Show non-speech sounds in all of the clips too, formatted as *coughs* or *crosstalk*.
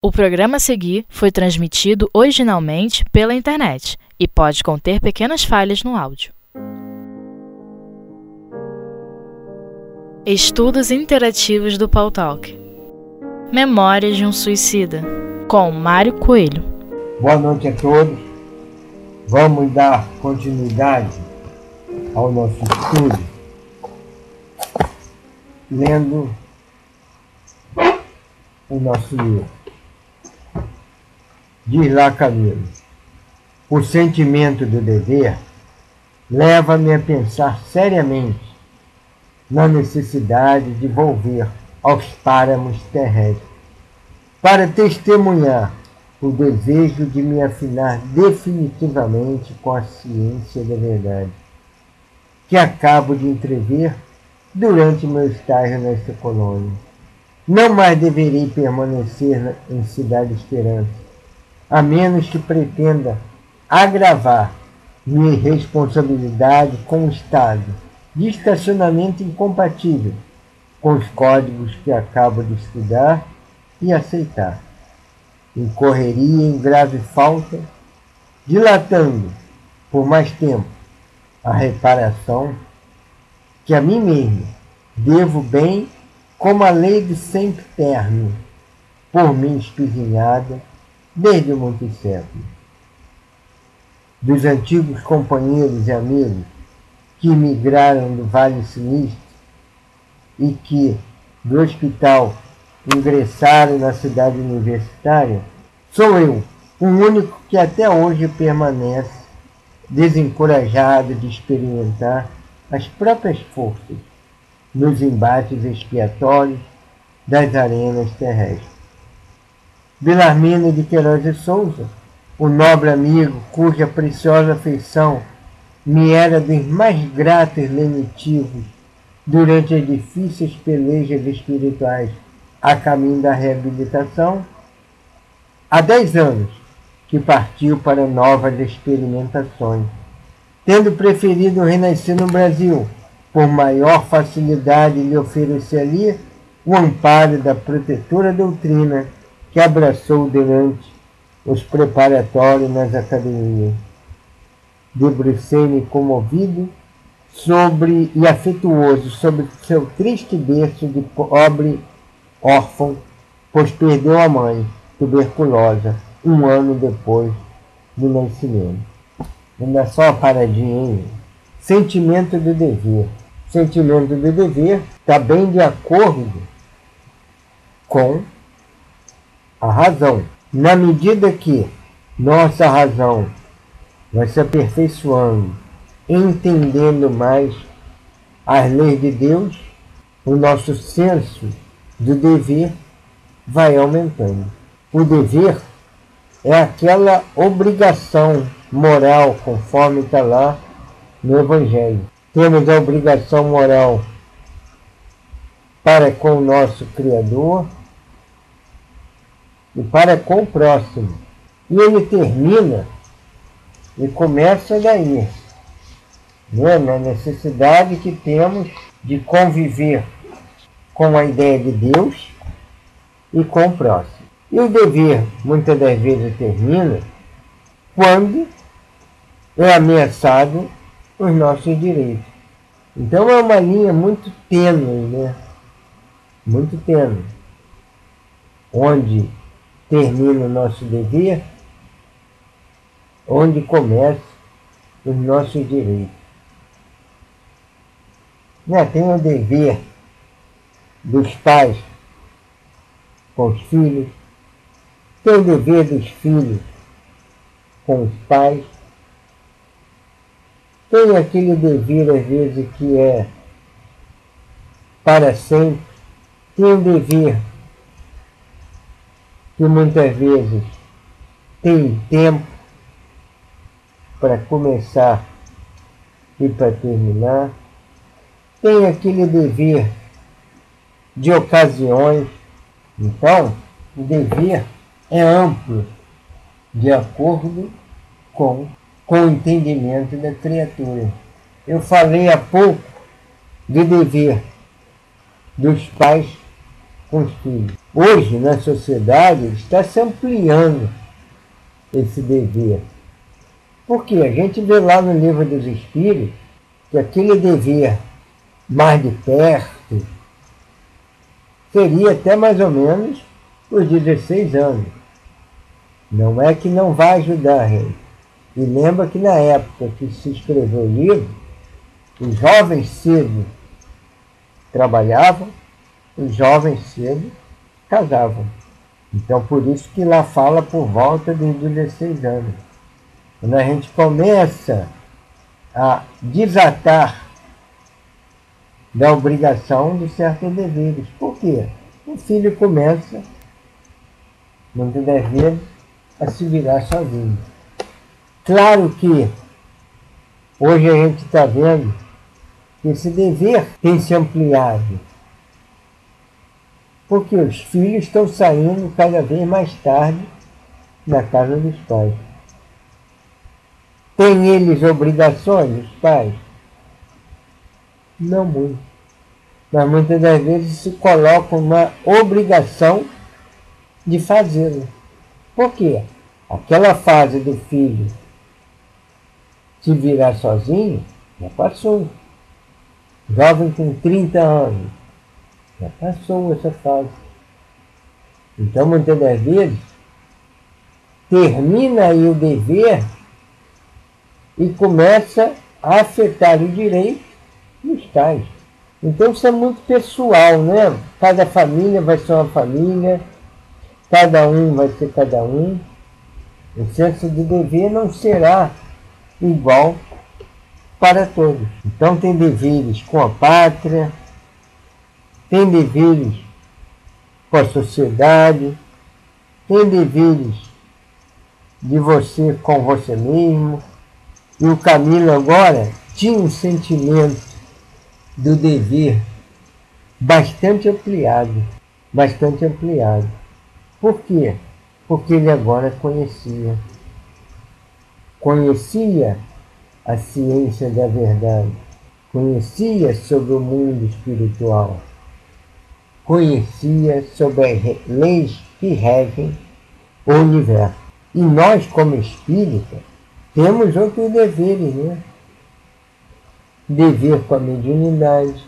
O programa a seguir foi transmitido originalmente pela internet e pode conter pequenas falhas no áudio. Estudos interativos do Paul Talk. Memórias de um suicida, com Mário Coelho. Boa noite a todos. Vamos dar continuidade ao nosso estudo lendo o nosso livro. Diz lá Camilo, o sentimento do dever leva-me a pensar seriamente na necessidade de volver aos páramos terrestres, para testemunhar o desejo de me afinar definitivamente com a ciência da verdade, que acabo de entrever durante meu estágio nesta colônia. Não mais deverei permanecer em Cidade Esperança, a menos que pretenda agravar minha responsabilidade com o Estado de estacionamento incompatível com os códigos que acabo de estudar e aceitar. Incorreria em grave falta, dilatando por mais tempo a reparação que a mim mesmo devo bem como a lei de sempre terno, por mim espizinhada desde muitos séculos. Dos antigos companheiros e amigos que migraram do Vale Sinistro e que, do hospital, ingressaram na cidade universitária, sou eu, o único que até hoje permanece desencorajado de experimentar as próprias forças nos embates expiatórios das arenas terrestres. Belarmino de Queiroz de Souza, o nobre amigo cuja preciosa afeição me era dos mais gratos lenitivos durante as difíceis pelejas espirituais a caminho da reabilitação, há dez anos que partiu para novas experimentações, tendo preferido renascer no Brasil, por maior facilidade lhe oferecer ali o amparo da protetora doutrina que abraçou durante os preparatórios nas academias. Debrucei-me comovido sobre e afetuoso sobre seu triste berço de pobre órfão, pois perdeu a mãe, tuberculosa, um ano depois do nascimento. Ainda só a paradinha, hein? Sentimento do dever. Sentimento do dever está bem de acordo com a razão. Na medida que nossa razão vai se aperfeiçoando, entendendo mais as leis de Deus, o nosso senso do dever vai aumentando. O dever é aquela obrigação moral, conforme está lá no Evangelho. Temos a obrigação moral para com o nosso Criador, e para com o próximo. E ele termina e começa daí, né? na necessidade que temos de conviver com a ideia de Deus e com o próximo. E o dever, muitas das vezes, termina quando é ameaçado os nossos direitos. Então é uma linha muito tênue, né? Muito tênue. Onde termina o nosso dever, onde começa os nossos direitos. Né? Tem o dever dos pais com os filhos, tem o dever dos filhos com os pais, tem aquele dever, às vezes, que é para sempre, tem o dever que muitas vezes tem tempo para começar e para terminar, tem aquele dever de ocasiões. Então, o dever é amplo, de acordo com, com o entendimento da criatura. Eu falei há pouco do dever dos pais com os filhos. Hoje na sociedade está se ampliando esse dever. Porque a gente vê lá no livro dos Espíritos que aquele dever mais de perto seria até mais ou menos os 16 anos. Não é que não vai ajudar, rei. E lembra que na época que se escreveu o livro, os jovens cedo trabalhavam, os jovens cedo casavam. Então por isso que lá fala por volta dos 16 anos. Quando a gente começa a desatar da obrigação de certos deveres. Por quê? O filho começa, muitas das vezes, a se virar sozinho. Claro que hoje a gente está vendo que esse dever tem se ampliado. Porque os filhos estão saindo cada vez mais tarde da casa dos pais. Têm eles obrigações, os pais? Não muito. Mas muitas das vezes se colocam uma obrigação de fazê-lo. Por quê? Aquela fase do filho se virar sozinho já passou. Jovem com 30 anos já passou essa fase. Então, muitas das vezes, termina aí o dever e começa a afetar o direito dos tais. Então isso é muito pessoal, né? Cada família vai ser uma família, cada um vai ser cada um. O senso de dever não será igual para todos. Então tem deveres com a pátria, tem deveres com a sociedade, tem deveres de você com você mesmo, e o Camilo agora tinha um sentimento do dever bastante ampliado, bastante ampliado. Por quê? Porque ele agora conhecia. Conhecia a ciência da verdade, conhecia sobre o mundo espiritual, conhecia sobre as leis que regem o universo. E nós, como espíritas, temos outros deveres, né? Dever com a mediunidade,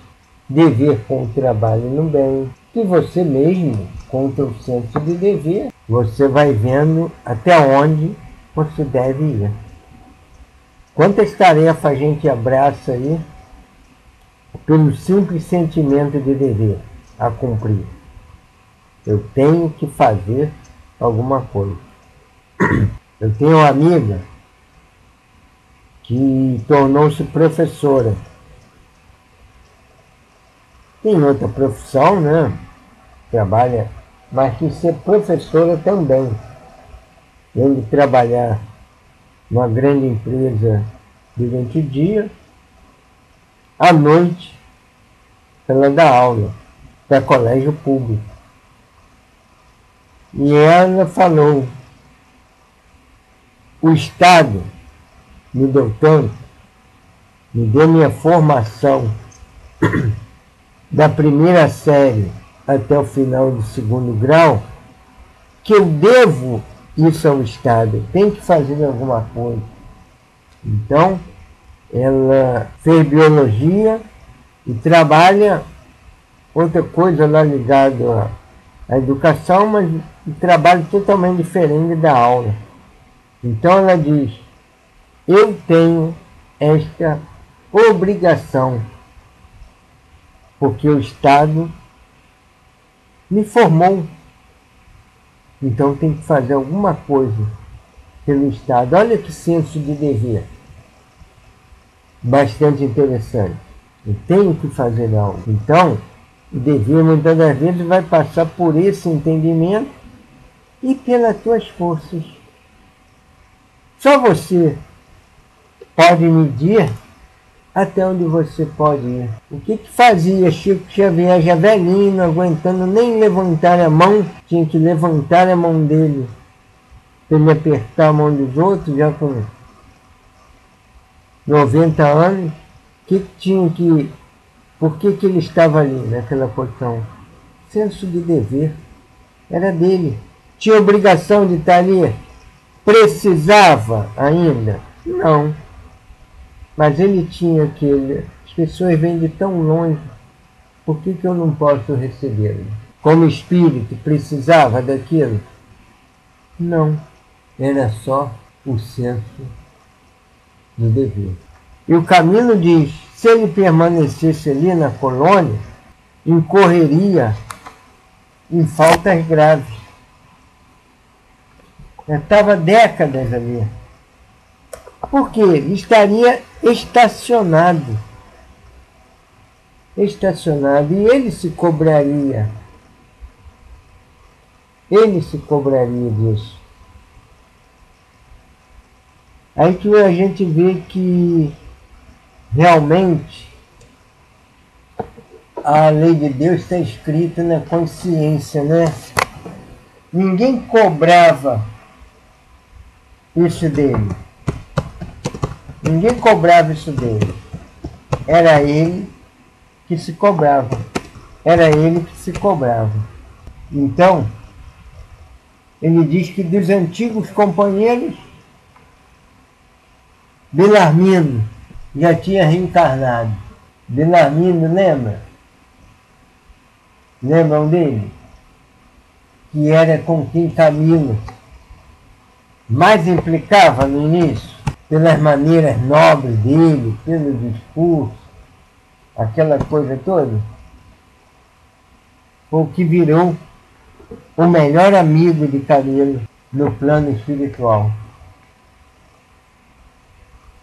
dever com o trabalho no bem, e você mesmo, com o senso de dever, você vai vendo até onde você deve ir. Quantas tarefas a gente abraça aí pelo simples sentimento de dever a cumprir? Eu tenho que fazer alguma coisa. Eu tenho uma amiga que tornou-se professora. Tem outra profissão, né? Trabalha, mas que ser professora também. Além de trabalhar numa grande empresa durante o dia, à noite ela dá aula para colégio público. E ela falou, o Estado me deu tanto, me deu minha formação *clears throat* da primeira série até o final do segundo grau, que eu devo isso ao Estado, eu tenho que fazer alguma coisa. Então, ela fez biologia e trabalha outra coisa lá ligada à educação, mas um trabalho totalmente diferente da aula. Então ela diz, eu tenho esta obrigação, porque o Estado me formou. Então tem que fazer alguma coisa pelo Estado. Olha que senso de dever. Bastante interessante. Eu tenho que fazer algo. Então, o dever muitas das vezes vai passar por esse entendimento e pelas tuas forças. Só você pode medir até onde você pode ir. O que, que fazia Chico Xavier já velhinho, não aguentando nem levantar a mão, tinha que levantar a mão dele para ele apertar a mão dos outros, já com 90 anos. Que tinha que. Por que, que ele estava ali naquela posição? Senso de dever. era dele. Tinha obrigação de estar ali? Precisava ainda? Não. Mas ele tinha aquele. As pessoas vêm de tão longe, por que, que eu não posso recebê-lo? Como espírito, precisava daquilo? Não. Era só o senso do dever. E o Camilo diz: se ele permanecesse ali na colônia, incorreria em faltas graves. Estava décadas ali. Porque estaria estacionado. Estacionado. E ele se cobraria. Ele se cobraria disso. Aí que a gente vê que realmente a lei de Deus está escrita na consciência, né? Ninguém cobrava isso dele. Ninguém cobrava isso dele. Era ele que se cobrava. Era ele que se cobrava. Então, ele diz que dos antigos companheiros, Belarmino já tinha reencarnado. Belarmino, lembra? Lembram dele? Que era com quem Camilo mais implicava no início, pelas maneiras nobres dele, pelo discurso, aquela coisa toda. O que virou o melhor amigo de Camilo no plano espiritual.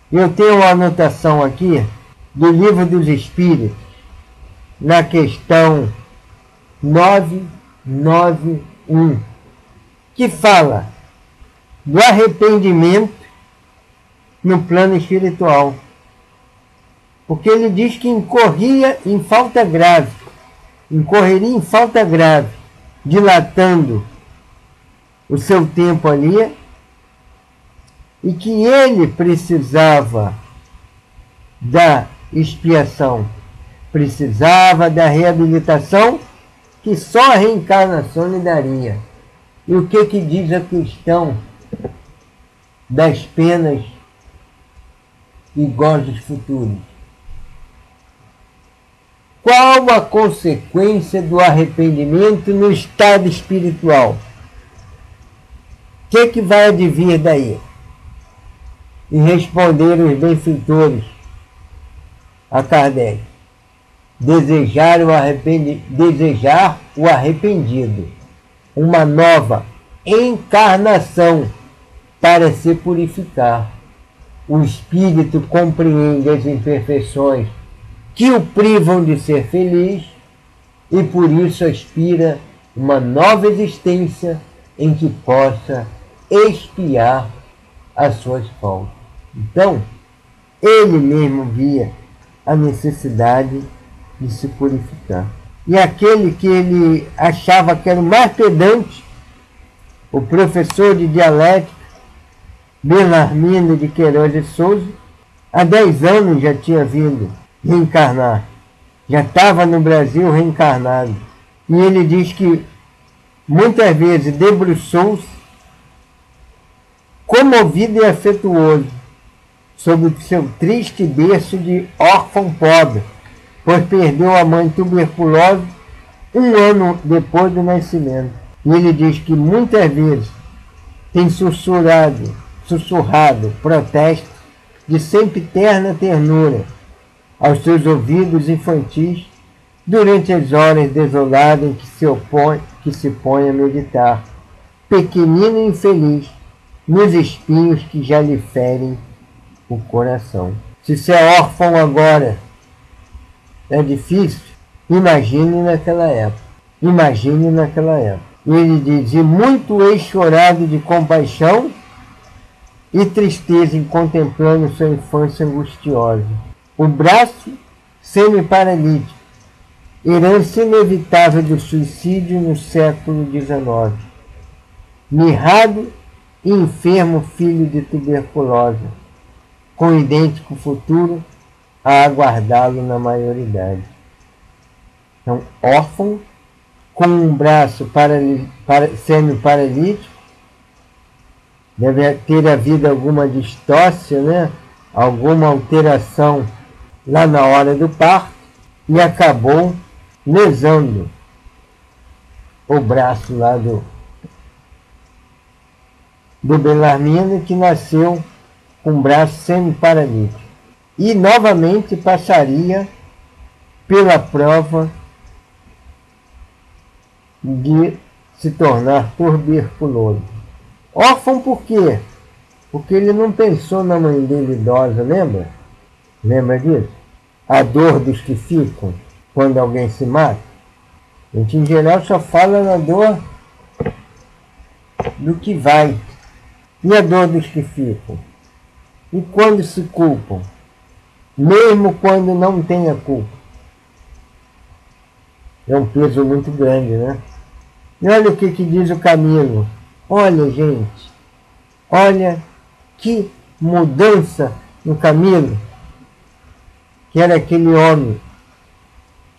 Eu tenho uma anotação aqui do Livro dos Espíritos, na questão 991, que fala do arrependimento no plano espiritual. Porque ele diz que incorria em falta grave, incorreria em falta grave, dilatando o seu tempo ali, e que ele precisava da expiação, precisava da reabilitação que só a reencarnação lhe daria. E o que, que diz a questão das penas e gozos futuros? Qual a consequência do arrependimento no estado espiritual? O que, que vai advir daí? E responderam os benfeitores a Kardec desejar o, desejar o arrependido, uma nova encarnação para se purificar. O espírito compreende as imperfeições que o privam de ser feliz e por isso aspira uma nova existência em que possa expiar as suas faltas. Então, ele mesmo via a necessidade de se purificar. E aquele que ele achava que era o mais pedante, o professor de dialética, Belarmino de Queiroz de Souza, há 10 anos já tinha vindo reencarnar. Já estava no Brasil reencarnado. E ele diz que muitas vezes debruçou-se, comovido e afetuoso, sobre seu triste berço de órfão pobre pois perdeu a mãe tuberculosa um ano depois do nascimento. E ele diz que muitas vezes tem sussurrado, sussurrado protestos de sempre terna ternura aos seus ouvidos infantis durante as horas desoladas em que se opõe, que se põe a meditar, pequenino e infeliz, nos espinhos que já lhe ferem o coração. Se você é órfão agora, é difícil. Imagine naquela época. Imagine naquela época. Ele diz, e muito hei chorado de compaixão e tristeza em contemplando sua infância angustiosa. O braço semi-paralítico, herança inevitável do suicídio no século XIX. Mirrado e enfermo filho de tuberculose, com idêntico futuro a aguardá-lo na maioridade. Então, órfão, com um braço para, para, semi-paralítico, deve ter havido alguma distócia, né? alguma alteração lá na hora do parto, e acabou lesando o braço lá do, do Belarmino, que nasceu com braço semi-paralítico. E novamente passaria pela prova de se tornar tuberculoso. Órfão por quê? Porque ele não pensou na mãe dele idosa, lembra? Lembra disso? A dor dos que ficam quando alguém se mata. A gente, em geral, só fala na dor do que vai. E a dor dos que ficam? E quando se culpam? Mesmo quando não tem a culpa. É um peso muito grande, né? E olha o que, que diz o Camilo. Olha, gente. Olha que mudança no Camilo. Que era aquele homem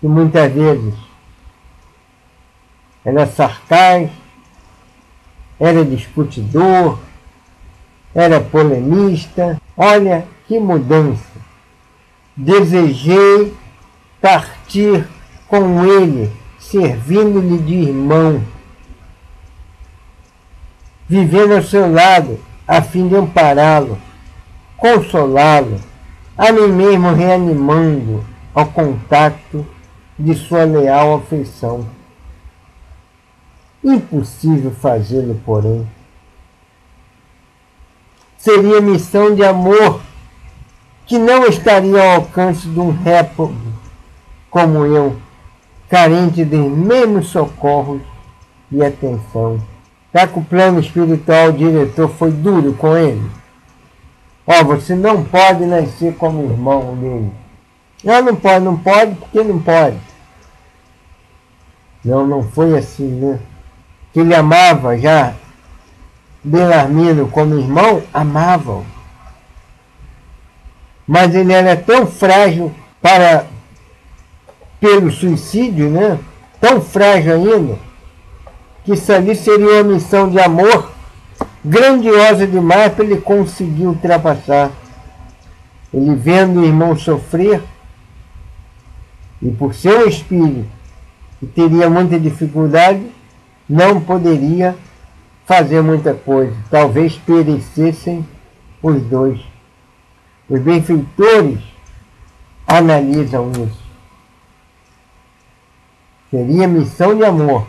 que muitas vezes era sarcástico, era discutidor, era polemista. Olha que mudança. Desejei partir com ele, servindo-lhe de irmão, vivendo ao seu lado, a fim de ampará-lo, consolá-lo, a mim mesmo reanimando ao contato de sua leal afeição. Impossível fazê-lo, porém. Seria missão de amor que não estaria ao alcance de um réprobo como eu carente de mesmos socorros e atenção. Já que o plano espiritual o diretor foi duro com ele. Ó, oh, você não pode nascer como irmão dele. Não, não pode, não pode, porque não pode. Não, não foi assim, né? Que ele amava já Belarmino como irmão, amava-o. Mas ele era tão frágil para pelo suicídio, né? tão frágil ainda, que isso ali seria uma missão de amor grandiosa demais para ele conseguir ultrapassar. Ele vendo o irmão sofrer, e por ser um espírito que teria muita dificuldade, não poderia fazer muita coisa. Talvez perecessem os dois. Os benfeitores analisam isso. Seria missão de amor,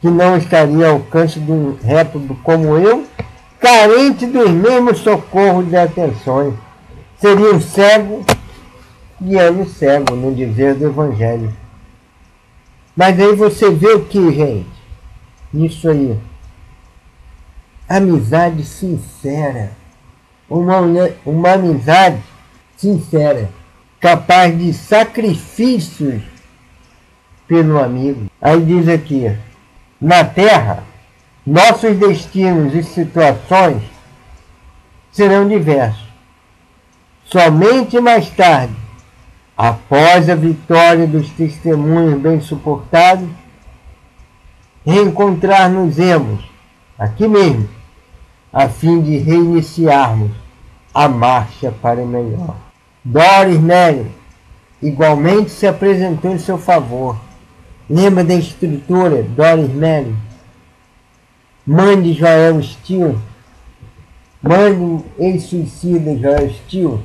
que não estaria ao alcance de um réprobo como eu, carente dos mesmos socorros e atenções. Seria um cego guiando cego, no dizer do Evangelho. Mas aí você vê o que, gente? Isso aí. Amizade sincera. Uma, uma amizade sincera, capaz de sacrifícios pelo amigo. Aí diz aqui: na Terra, nossos destinos e situações serão diversos. Somente mais tarde, após a vitória dos testemunhos bem suportados, reencontrar-nos-emos aqui mesmo, a fim de reiniciarmos a marcha para o melhor. Doris Nelly igualmente se apresentou em seu favor Lembra da escritora Doris Melly? Mãe de Joel Steele? Mãe ex-suicida Joel Steele?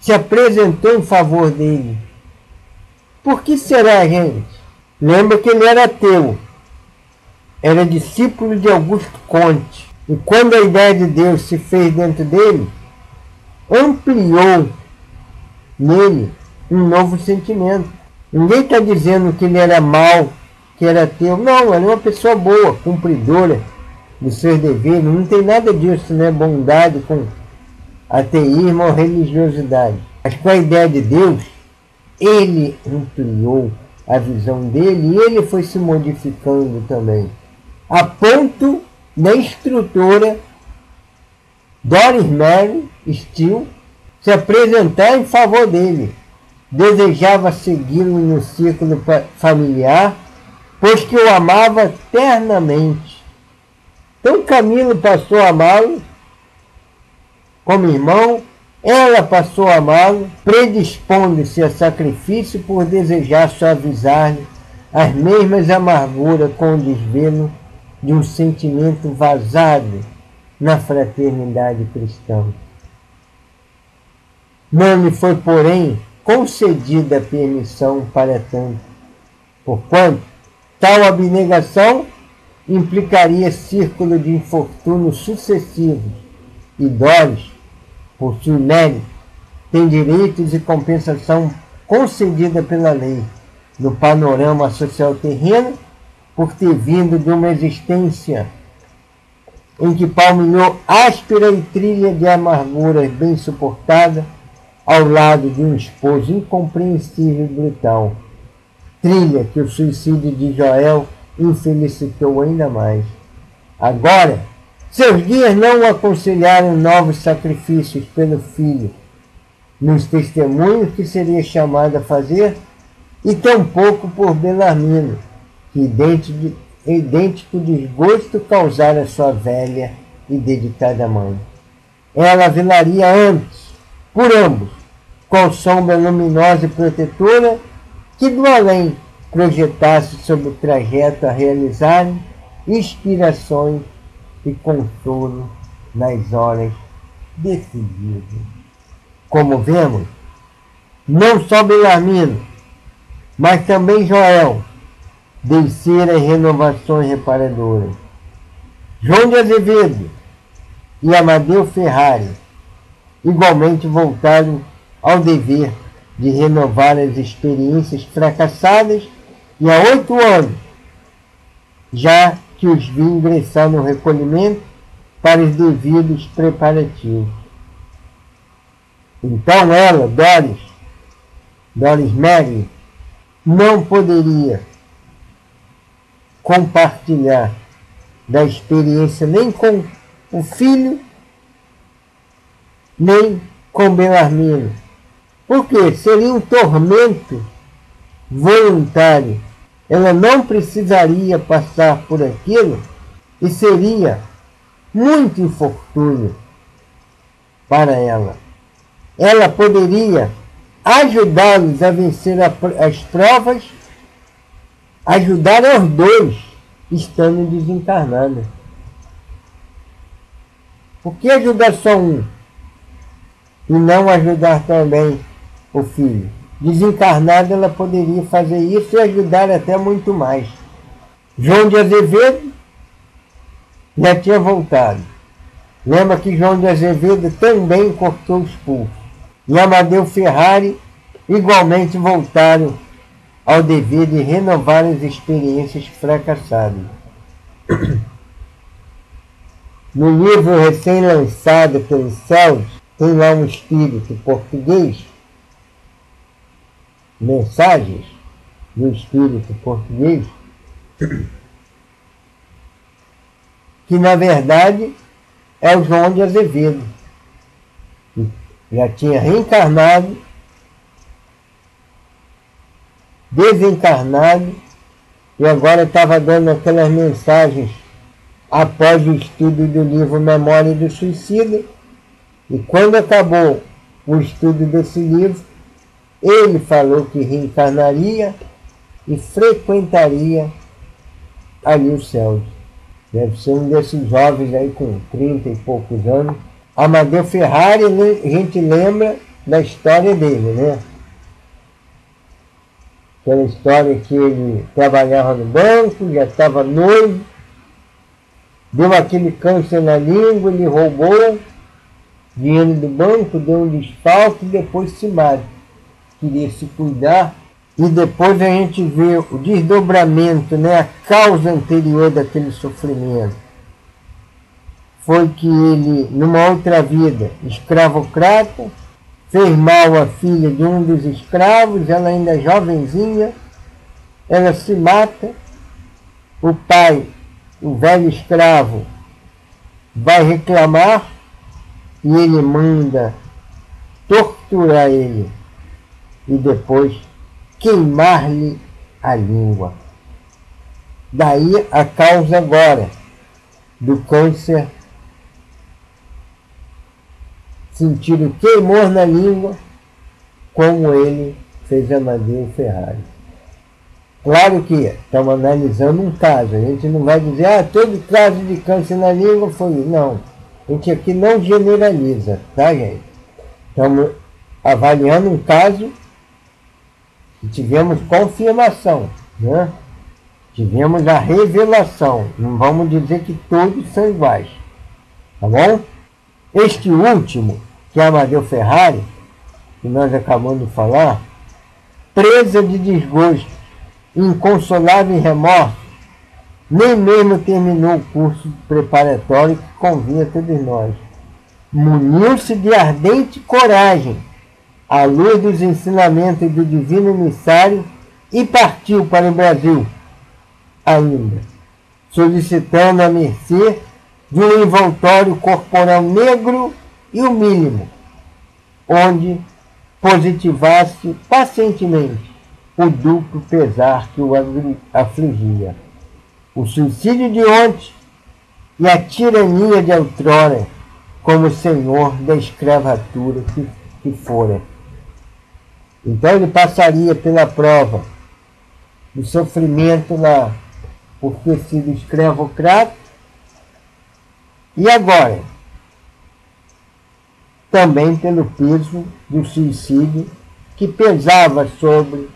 Se apresentou em favor dele. Por que será, gente? Lembra que ele era ateu. Era discípulo de Augusto Conte. E quando a ideia de Deus se fez dentro dele, ampliou nele um novo sentimento Ninguém está dizendo que ele era mau, que era teu. Não, ele é uma pessoa boa, cumpridora dos seus deveres. Não tem nada disso, né? Bondade com ateísmo ou religiosidade. Mas com a ideia de Deus, ele ampliou a visão dele e ele foi se modificando também. A ponto da instrutora Doris Mary Steele se apresentar em favor dele desejava segui-lo no círculo familiar, pois que o amava ternamente. Então Camilo passou a amá-lo como irmão, ela passou a amá-lo, predispondo-se a sacrifício por desejar suavizar-lhe as mesmas amarguras com o desvelo de um sentimento vazado na fraternidade cristã. Não lhe foi, porém, concedida permissão para tanto, porquanto tal abnegação implicaria círculo de infortúnios sucessivos e dores, possui mérito, tem direitos e compensação concedida pela lei no panorama social terreno por ter vindo de uma existência em que palmilhou áspera e trilha de amarguras bem suportada ao lado de um esposo incompreensível e brutal. Trilha que o suicídio de Joel infelicitou ainda mais. Agora, seus dias não aconselharam novos sacrifícios pelo filho, nos testemunhos que seria chamado a fazer, e tampouco por Belarmino, que idêntico, idêntico desgosto causara sua velha e dedicada mãe. Ela velaria antes, por ambos, com sombra luminosa e protetora que do além projetasse sobre o trajeto a realizar inspirações e consolo nas horas decididas. Como vemos, não só Belarmino, mas também Joel desceram as renovações reparadoras. João de Azevedo e Amadeu Ferrari igualmente voltaram ao dever de renovar as experiências fracassadas e há oito anos já que os vi ingressar no recolhimento para os devidos preparativos. Então ela, Doris, Doris Mary, não poderia compartilhar da experiência nem com o filho, nem com Belarmino. Porque seria um tormento voluntário ela não precisaria passar por aquilo e seria muito infortúnio para ela. Ela poderia ajudá-los a vencer as provas, ajudar os dois estando desencarnados. Por que ajudar só um e não ajudar também o filho? Desencarnada, ela poderia fazer isso e ajudar até muito mais. João de Azevedo já tinha voltado. Lembra que João de Azevedo também cortou os pulsos. E Amadeu Ferrari igualmente voltaram ao dever de renovar as experiências fracassadas. *coughs* No livro recém-lançado pelos céus, tem lá um espírito português mensagens do Espírito português, que na verdade é o João de Azevedo, que já tinha reencarnado, desencarnado, e agora estava dando aquelas mensagens após o estudo do livro Memória do Suicida, e quando acabou o estudo desse livro, ele falou que reencarnaria e frequentaria ali o céu. Deve ser um desses jovens aí com 30 e poucos anos. Amadeu Ferrari, né, a gente lembra da história dele, né? Aquela história que ele trabalhava no banco, já estava noivo, deu aquele câncer na língua, ele roubou dinheiro do banco, deu um desfalque e depois se mata queria se cuidar, e depois a gente vê o desdobramento, né, a causa anterior daquele sofrimento. Foi que ele, numa outra vida, escravocrata, fez mal à filha de um dos escravos, ela ainda jovenzinha, ela se mata, o pai, o velho escravo, vai reclamar e ele manda torturar ele e depois queimar-lhe a língua. Daí a causa agora do câncer sentir o queimor na língua, como ele fez a Amadeu Ferrari. Claro que estamos analisando um caso, a gente não vai dizer, ah, todo caso de câncer na língua foi. Não, a gente aqui não generaliza, tá, gente? Estamos avaliando um caso e tivemos confirmação, né? Tivemos a revelação. Não vamos dizer que todos são iguais. Tá bom? Este último, que é Amadeu Ferrari, que nós acabamos de falar, presa de desgosto, inconsolável e remorso, nem mesmo terminou o curso preparatório que convinha a todos nós. Muniu-se de ardente coragem, à luz dos ensinamentos do divino emissário, e partiu para o Brasil ainda, solicitando a mercê de um envoltório corporal negro e o mínimo, onde positivasse pacientemente o duplo pesar que o afligia. O suicídio de ontem e a tirania de outrora, como senhor da escravatura que, que fora. Então ele passaria pela prova do sofrimento lá por ter sido escravocrata. E agora? Também pelo peso do suicídio que pesava sobre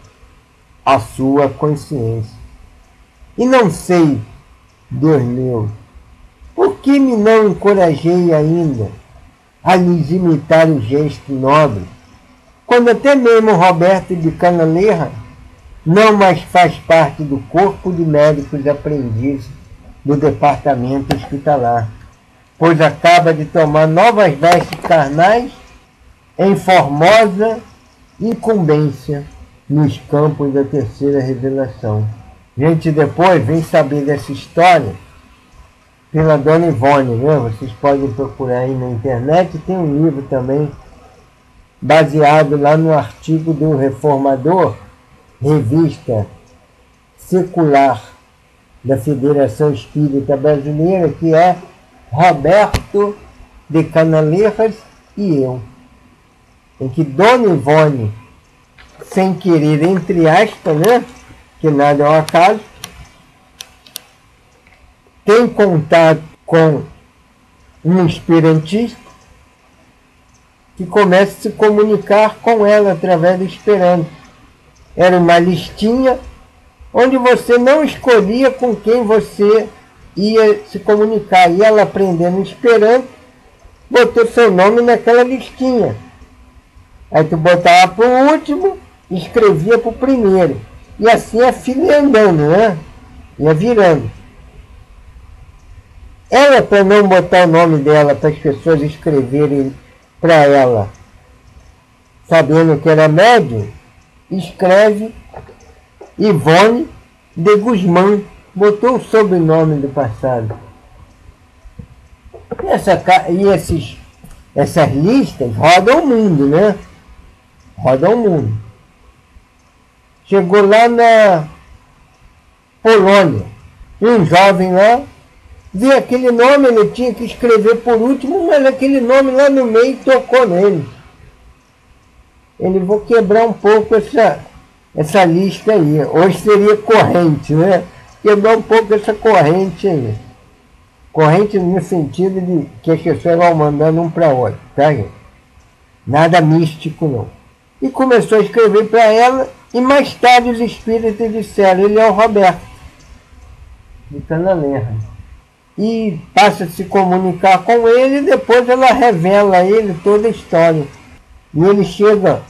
a sua consciência. E não sei, Deus meu, por que me não encorajei ainda a lhes imitar o gesto nobre, quando até mesmo Roberto de Canalerra não mais faz parte do corpo de médicos aprendizes do departamento hospitalar, pois acaba de tomar novas vestes carnais em formosa incumbência nos campos da terceira revelação. Gente, depois vem saber dessa história pela Dona Ivone, né? Vocês podem procurar aí na internet. Tem um livro também baseado lá no artigo do Reformador, revista secular da Federação Espírita Brasileira, que é Roberto de Canaleiras e eu, em que Dona Ivone, sem querer, entre aspas, né, que nada é um acaso, tem contato com um esperantista que começa a se comunicar com ela através do Esperanto era uma listinha onde você não escolhia com quem você ia se comunicar. E ela aprendendo Esperanto, botou seu nome naquela listinha. Aí tu botava para o último escrevia para o primeiro. E assim a filha ia andando, né? Ia virando. Ela, para não botar o nome dela para as pessoas escreverem para ela, sabendo que era médium, escreve Ivone de Guzmán, botou o sobrenome do passado. E, essa, e esses, essas listas rodam o mundo, né? Rodam o mundo. Chegou lá na Polônia, um jovem lá, viu aquele nome, ele tinha que escrever por último, mas aquele nome lá no meio tocou nele ele vou quebrar um pouco essa, essa lista aí. Hoje seria corrente, né? Quebrar um pouco essa corrente aí. Corrente no sentido de que as pessoas vão mandando um para outro, tá, gente? Nada místico, não. E começou a escrever para ela, e mais tarde os espíritos disseram, ele é o Roberto, de Canalerra. E passa a se comunicar com ele, e depois ela revela a ele toda a história. E ele chega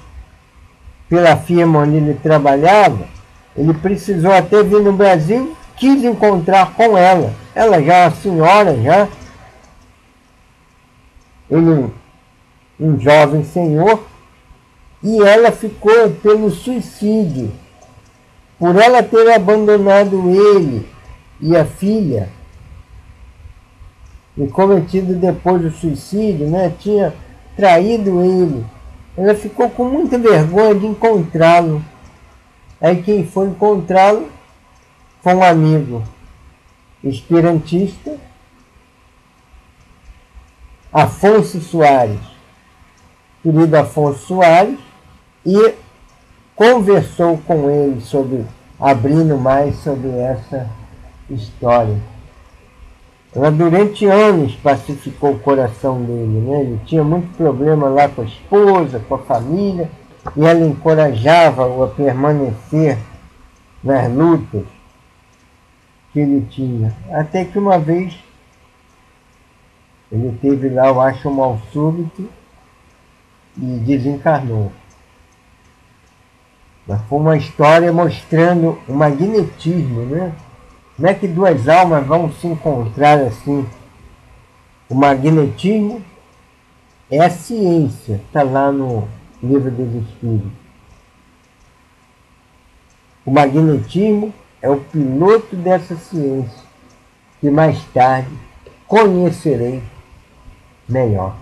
pela firma onde ele trabalhava, ele precisou até vir no Brasil, quis encontrar com ela. Ela já é uma senhora, já. Ele, um jovem senhor, e ela ficou pelo suicídio. Por ela ter abandonado ele e a filha, e cometido depois do suicídio, né, tinha traído ele ela ficou com muita vergonha de encontrá-lo. Aí quem foi encontrá-lo foi um amigo esperantista, Afonso Soares, querido Afonso Soares, e conversou com ele sobre, abrindo mais sobre essa história. Ela durante anos pacificou o coração dele, né? Ele tinha muito problema lá com a esposa, com a família, e ela encorajava-o a permanecer nas lutas que ele tinha. Até que uma vez ele teve lá, eu acho, um mal súbito e desencarnou. Mas foi uma história mostrando o magnetismo, né? Como é que duas almas vão se encontrar assim? O magnetismo é a ciência, está lá no livro dos Espíritos. O magnetismo é o piloto dessa ciência, que mais tarde conhecerei melhor.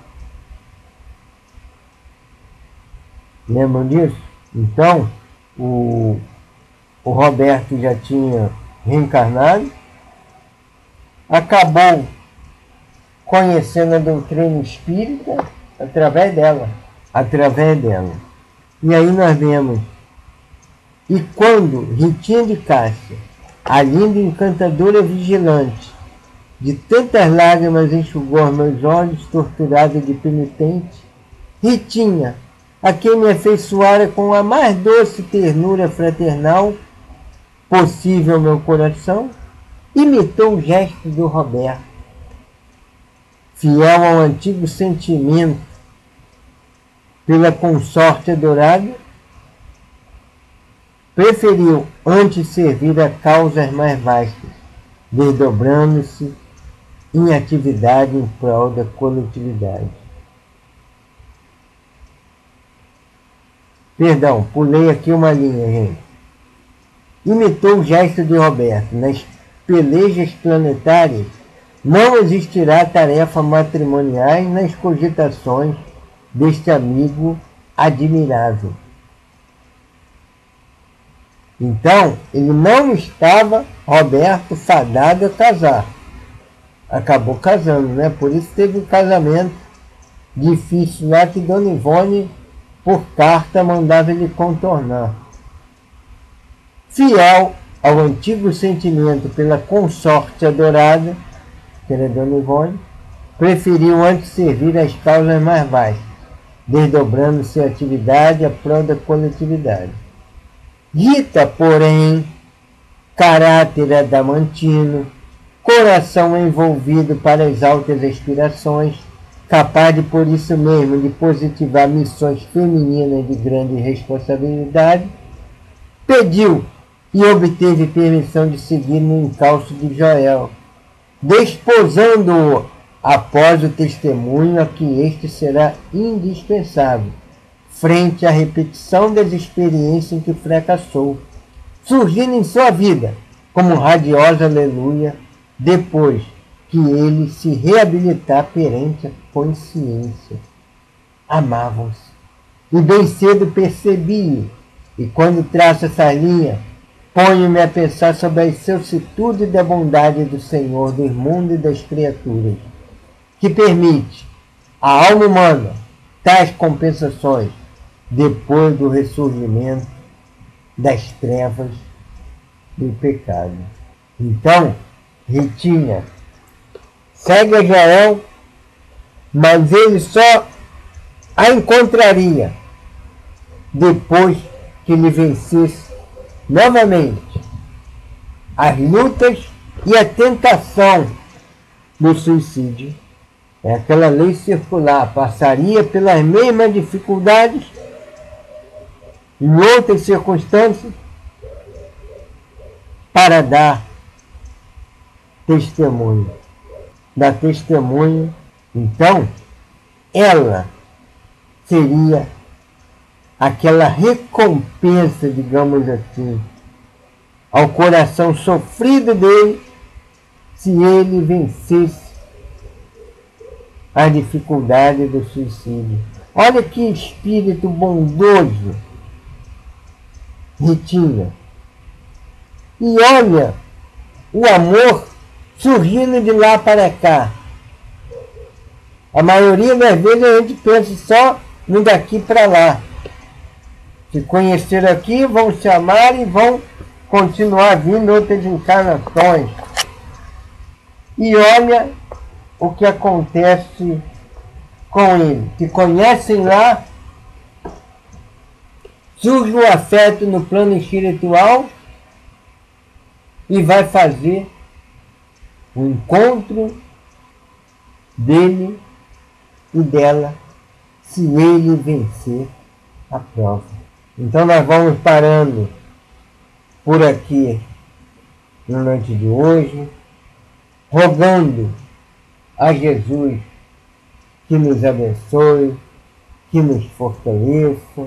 Lembram disso? Então, o, o Roberto já tinha reencarnado, acabou conhecendo a doutrina espírita através dela, através dela. E aí nós vemos, e quando Ritinha de Cássia, a linda encantadora vigilante, de tantas lágrimas enxugou meus olhos, torturada de penitente, Ritinha, a quem me afeiçoara com a mais doce ternura fraternal, possível meu coração, imitou o gesto do Roberto, fiel ao antigo sentimento pela consorte adorada, preferiu antes servir a causas mais vastas, desdobrando-se em atividade em prol da coletividade. Perdão, pulei aqui uma linha, gente imitou o gesto de Roberto. Nas pelejas planetárias não existirá tarefa matrimoniais nas cogitações deste amigo admirável. Então, ele não estava, Roberto, fadado a casar. Acabou casando, né? Por isso teve um casamento difícil lá que Dona Ivone, por carta, mandava ele contornar fiel ao antigo sentimento pela consorte adorada, que era Dona Ivone, preferiu antes servir as causas mais baixas, desdobrando-se a atividade a prol da coletividade. Rita, porém, caráter adamantino, coração envolvido para as altas aspirações, capaz de por isso mesmo de positivar missões femininas de grande responsabilidade, pediu e obteve permissão de seguir no encalço de Joel, desposando-o após o testemunho a que este será indispensável, frente à repetição das experiências em que fracassou, surgindo em sua vida como radiosa aleluia, depois que ele se reabilitar perante a consciência. Amavam-se. E bem cedo percebi, e quando traço essa linha, Ponho-me a pensar sobre a excelsitude da bondade do Senhor do mundo e das criaturas, que permite à alma humana tais compensações depois do ressurgimento das trevas do pecado. Então, Ritinha segue a Jael, mas ele só a encontraria depois que lhe vencesse novamente as lutas e a tentação do suicídio. É aquela lei circular, passaria pelas mesmas dificuldades em outras circunstâncias para dar testemunho. Dar testemunho, então, ela seria aquela recompensa, digamos assim, ao coração sofrido dele, se ele vencesse a dificuldade do suicídio. Olha que espírito bondoso, Ritinha. E olha o amor surgindo de lá para cá. A maioria das vezes a gente pensa só no daqui para lá. Se conheceram aqui, vão se amar e vão continuar vindo outras encarnações. E olha o que acontece com ele. Se conhecem lá, surge o afeto no plano espiritual e vai fazer o encontro dele e dela se ele vencer a prova. Então nós vamos parando por aqui na noite de hoje, rogando a Jesus que nos abençoe, que nos fortaleça